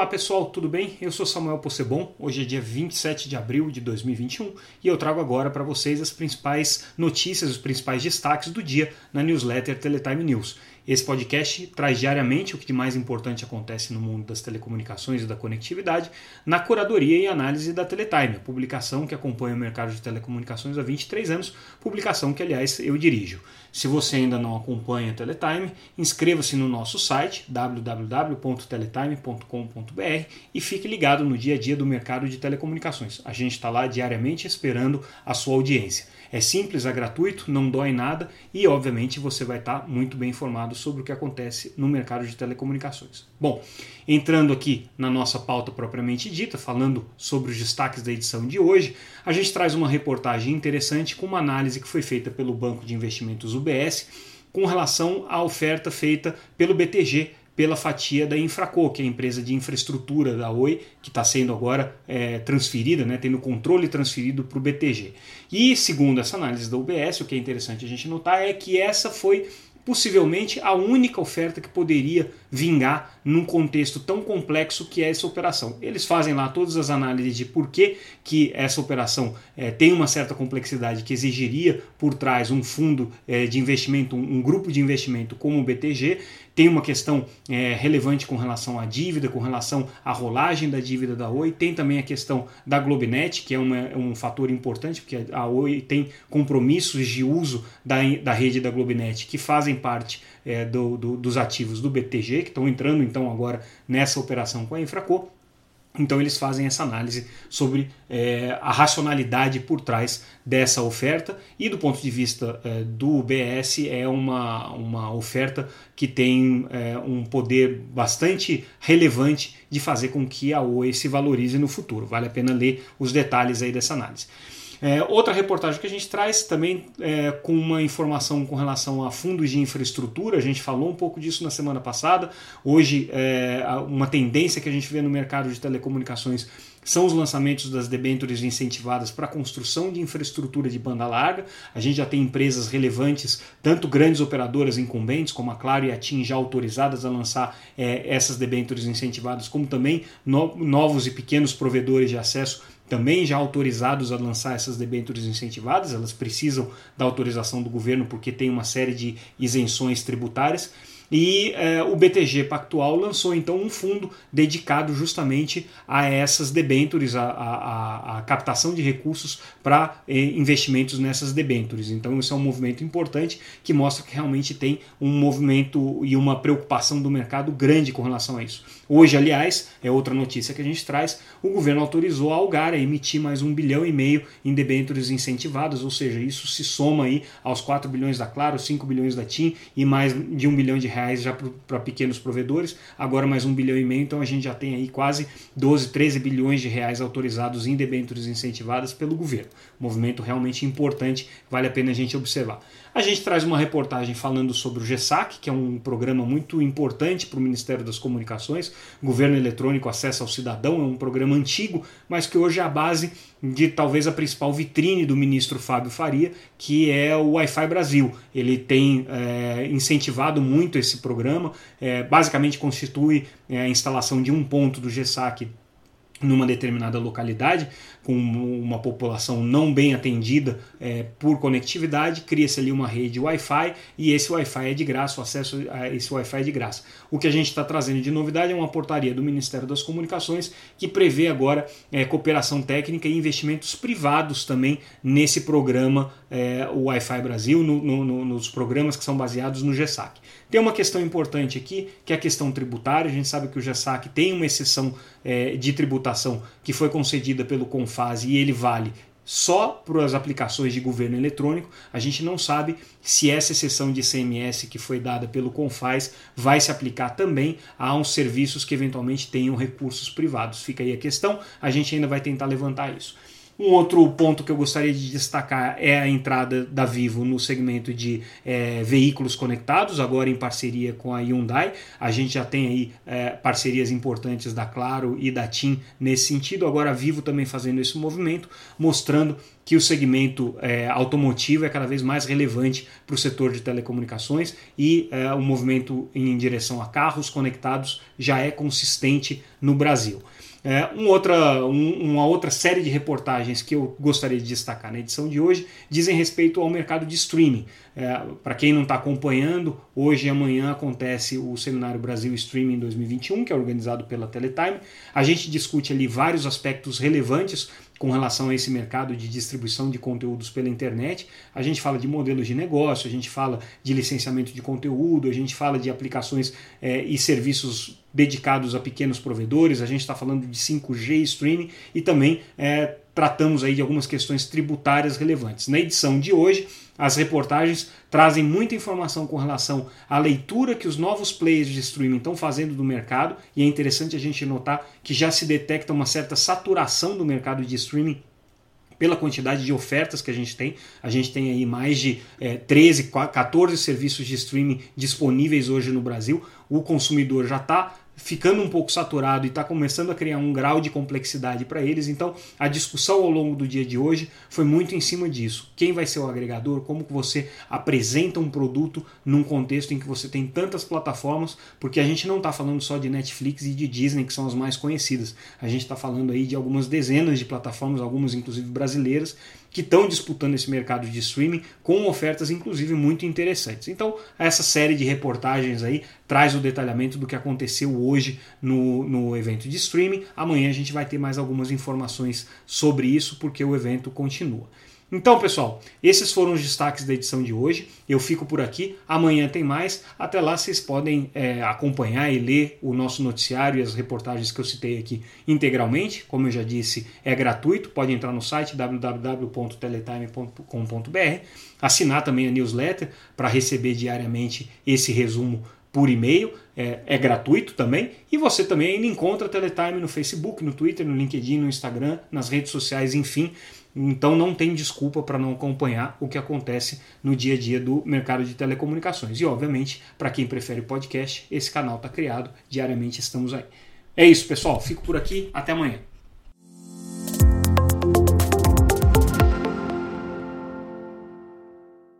Olá pessoal, tudo bem? Eu sou Samuel Possebon, hoje é dia 27 de abril de 2021 e eu trago agora para vocês as principais notícias, os principais destaques do dia na newsletter Teletime News. Esse podcast traz diariamente o que de mais importante acontece no mundo das telecomunicações e da conectividade na curadoria e análise da Teletime, a publicação que acompanha o mercado de telecomunicações há 23 anos, publicação que, aliás, eu dirijo. Se você ainda não acompanha a Teletime, inscreva-se no nosso site www.teletime.com.br e fique ligado no dia a dia do mercado de telecomunicações. A gente está lá diariamente esperando a sua audiência. É simples, é gratuito, não dói nada e, obviamente, você vai estar muito bem informado sobre o que acontece no mercado de telecomunicações. Bom, entrando aqui na nossa pauta propriamente dita, falando sobre os destaques da edição de hoje, a gente traz uma reportagem interessante com uma análise que foi feita pelo Banco de Investimentos UBS com relação à oferta feita pelo BTG pela fatia da Infraco, que é a empresa de infraestrutura da Oi, que está sendo agora é, transferida, né, tendo controle transferido para o BTG. E segundo essa análise da UBS, o que é interessante a gente notar é que essa foi possivelmente a única oferta que poderia vingar num contexto tão complexo que é essa operação. Eles fazem lá todas as análises de por que, que essa operação é, tem uma certa complexidade que exigiria por trás um fundo é, de investimento, um, um, grupo de investimento como o BTG. Tem uma questão é, relevante com relação à dívida, com relação à rolagem da dívida da Oi. Tem também a questão da Globinet, que é uma, um fator importante, porque a Oi tem compromissos de uso da, da rede da Globinet que fazem parte é, do, do, dos ativos do BTG, que estão entrando então agora nessa operação com a Infraco. Então eles fazem essa análise sobre é, a racionalidade por trás dessa oferta e do ponto de vista é, do UBS é uma, uma oferta que tem é, um poder bastante relevante de fazer com que a Oi se valorize no futuro. Vale a pena ler os detalhes aí dessa análise. É, outra reportagem que a gente traz também é, com uma informação com relação a fundos de infraestrutura, a gente falou um pouco disso na semana passada. Hoje, é, uma tendência que a gente vê no mercado de telecomunicações são os lançamentos das debêntures incentivadas para a construção de infraestrutura de banda larga. A gente já tem empresas relevantes, tanto grandes operadoras incumbentes, como a Claro e a TIM, já autorizadas a lançar é, essas debêntures incentivadas, como também no, novos e pequenos provedores de acesso também já autorizados a lançar essas debêntures incentivadas, elas precisam da autorização do governo porque tem uma série de isenções tributárias. E é, o BTG Pactual lançou então um fundo dedicado justamente a essas debêntures, a, a, a captação de recursos para eh, investimentos nessas debêntures. Então, isso é um movimento importante que mostra que realmente tem um movimento e uma preocupação do mercado grande com relação a isso. Hoje, aliás, é outra notícia que a gente traz: o governo autorizou a Algar a emitir mais um bilhão e meio em debêntures incentivadas, ou seja, isso se soma aí aos 4 bilhões da Claro, 5 bilhões da TIM e mais de um bilhão de reais reais já para pequenos provedores, agora mais um bilhão e meio, então a gente já tem aí quase 12, 13 bilhões de reais autorizados em debêntures incentivadas pelo governo. Movimento realmente importante, vale a pena a gente observar. A gente traz uma reportagem falando sobre o GESAC, que é um programa muito importante para o Ministério das Comunicações. Governo Eletrônico Acesso ao Cidadão é um programa antigo, mas que hoje é a base de talvez a principal vitrine do ministro Fábio Faria, que é o Wi-Fi Brasil. Ele tem é, incentivado muito esse programa, é, basicamente constitui é, a instalação de um ponto do GESAC numa determinada localidade, com uma população não bem atendida é, por conectividade, cria-se ali uma rede Wi-Fi e esse Wi-Fi é de graça, o acesso a esse Wi-Fi é de graça. O que a gente está trazendo de novidade é uma portaria do Ministério das Comunicações que prevê agora é, cooperação técnica e investimentos privados também nesse programa é, o Wi-Fi Brasil, no, no, nos programas que são baseados no GESAC. Tem uma questão importante aqui, que é a questão tributária. A gente sabe que o GESAC tem uma exceção é, de tributação que foi concedida pelo Confase e ele vale só para as aplicações de governo eletrônico. A gente não sabe se essa exceção de ICMS que foi dada pelo Confaz vai se aplicar também a uns serviços que eventualmente tenham recursos privados. Fica aí a questão, a gente ainda vai tentar levantar isso. Um outro ponto que eu gostaria de destacar é a entrada da Vivo no segmento de é, veículos conectados, agora em parceria com a Hyundai. A gente já tem aí é, parcerias importantes da Claro e da TIM nesse sentido. Agora a Vivo também fazendo esse movimento, mostrando que o segmento é, automotivo é cada vez mais relevante para o setor de telecomunicações e é, o movimento em direção a carros conectados já é consistente no Brasil. É, um outra, um, uma outra série de reportagens que eu gostaria de destacar na edição de hoje dizem respeito ao mercado de streaming. É, Para quem não está acompanhando, hoje e amanhã acontece o Seminário Brasil Streaming 2021, que é organizado pela Teletime. A gente discute ali vários aspectos relevantes com relação a esse mercado de distribuição de conteúdos pela internet. A gente fala de modelos de negócio, a gente fala de licenciamento de conteúdo, a gente fala de aplicações é, e serviços dedicados a pequenos provedores, a gente está falando de 5G streaming e também é, tratamos aí de algumas questões tributárias relevantes. Na edição de hoje, as reportagens trazem muita informação com relação à leitura que os novos players de streaming estão fazendo do mercado, e é interessante a gente notar que já se detecta uma certa saturação do mercado de streaming pela quantidade de ofertas que a gente tem. A gente tem aí mais de é, 13, 14 serviços de streaming disponíveis hoje no Brasil. O consumidor já está ficando um pouco saturado e está começando a criar um grau de complexidade para eles. Então, a discussão ao longo do dia de hoje foi muito em cima disso. Quem vai ser o agregador? Como você apresenta um produto num contexto em que você tem tantas plataformas? Porque a gente não está falando só de Netflix e de Disney, que são as mais conhecidas. A gente está falando aí de algumas dezenas de plataformas, algumas inclusive brasileiras, que estão disputando esse mercado de streaming com ofertas inclusive muito interessantes. Então, essa série de reportagens aí traz o detalhamento do que aconteceu hoje no, no evento de streaming. Amanhã a gente vai ter mais algumas informações sobre isso, porque o evento continua. Então, pessoal, esses foram os destaques da edição de hoje. Eu fico por aqui. Amanhã tem mais. Até lá vocês podem é, acompanhar e ler o nosso noticiário e as reportagens que eu citei aqui integralmente. Como eu já disse, é gratuito. Pode entrar no site www.teletime.com.br, assinar também a newsletter para receber diariamente esse resumo por e-mail, é, é, gratuito também. E você também ainda encontra Teletime no Facebook, no Twitter, no LinkedIn, no Instagram, nas redes sociais, enfim. Então não tem desculpa para não acompanhar o que acontece no dia a dia do mercado de telecomunicações. E obviamente, para quem prefere podcast, esse canal está criado, diariamente estamos aí. É isso, pessoal. Fico por aqui. Até amanhã.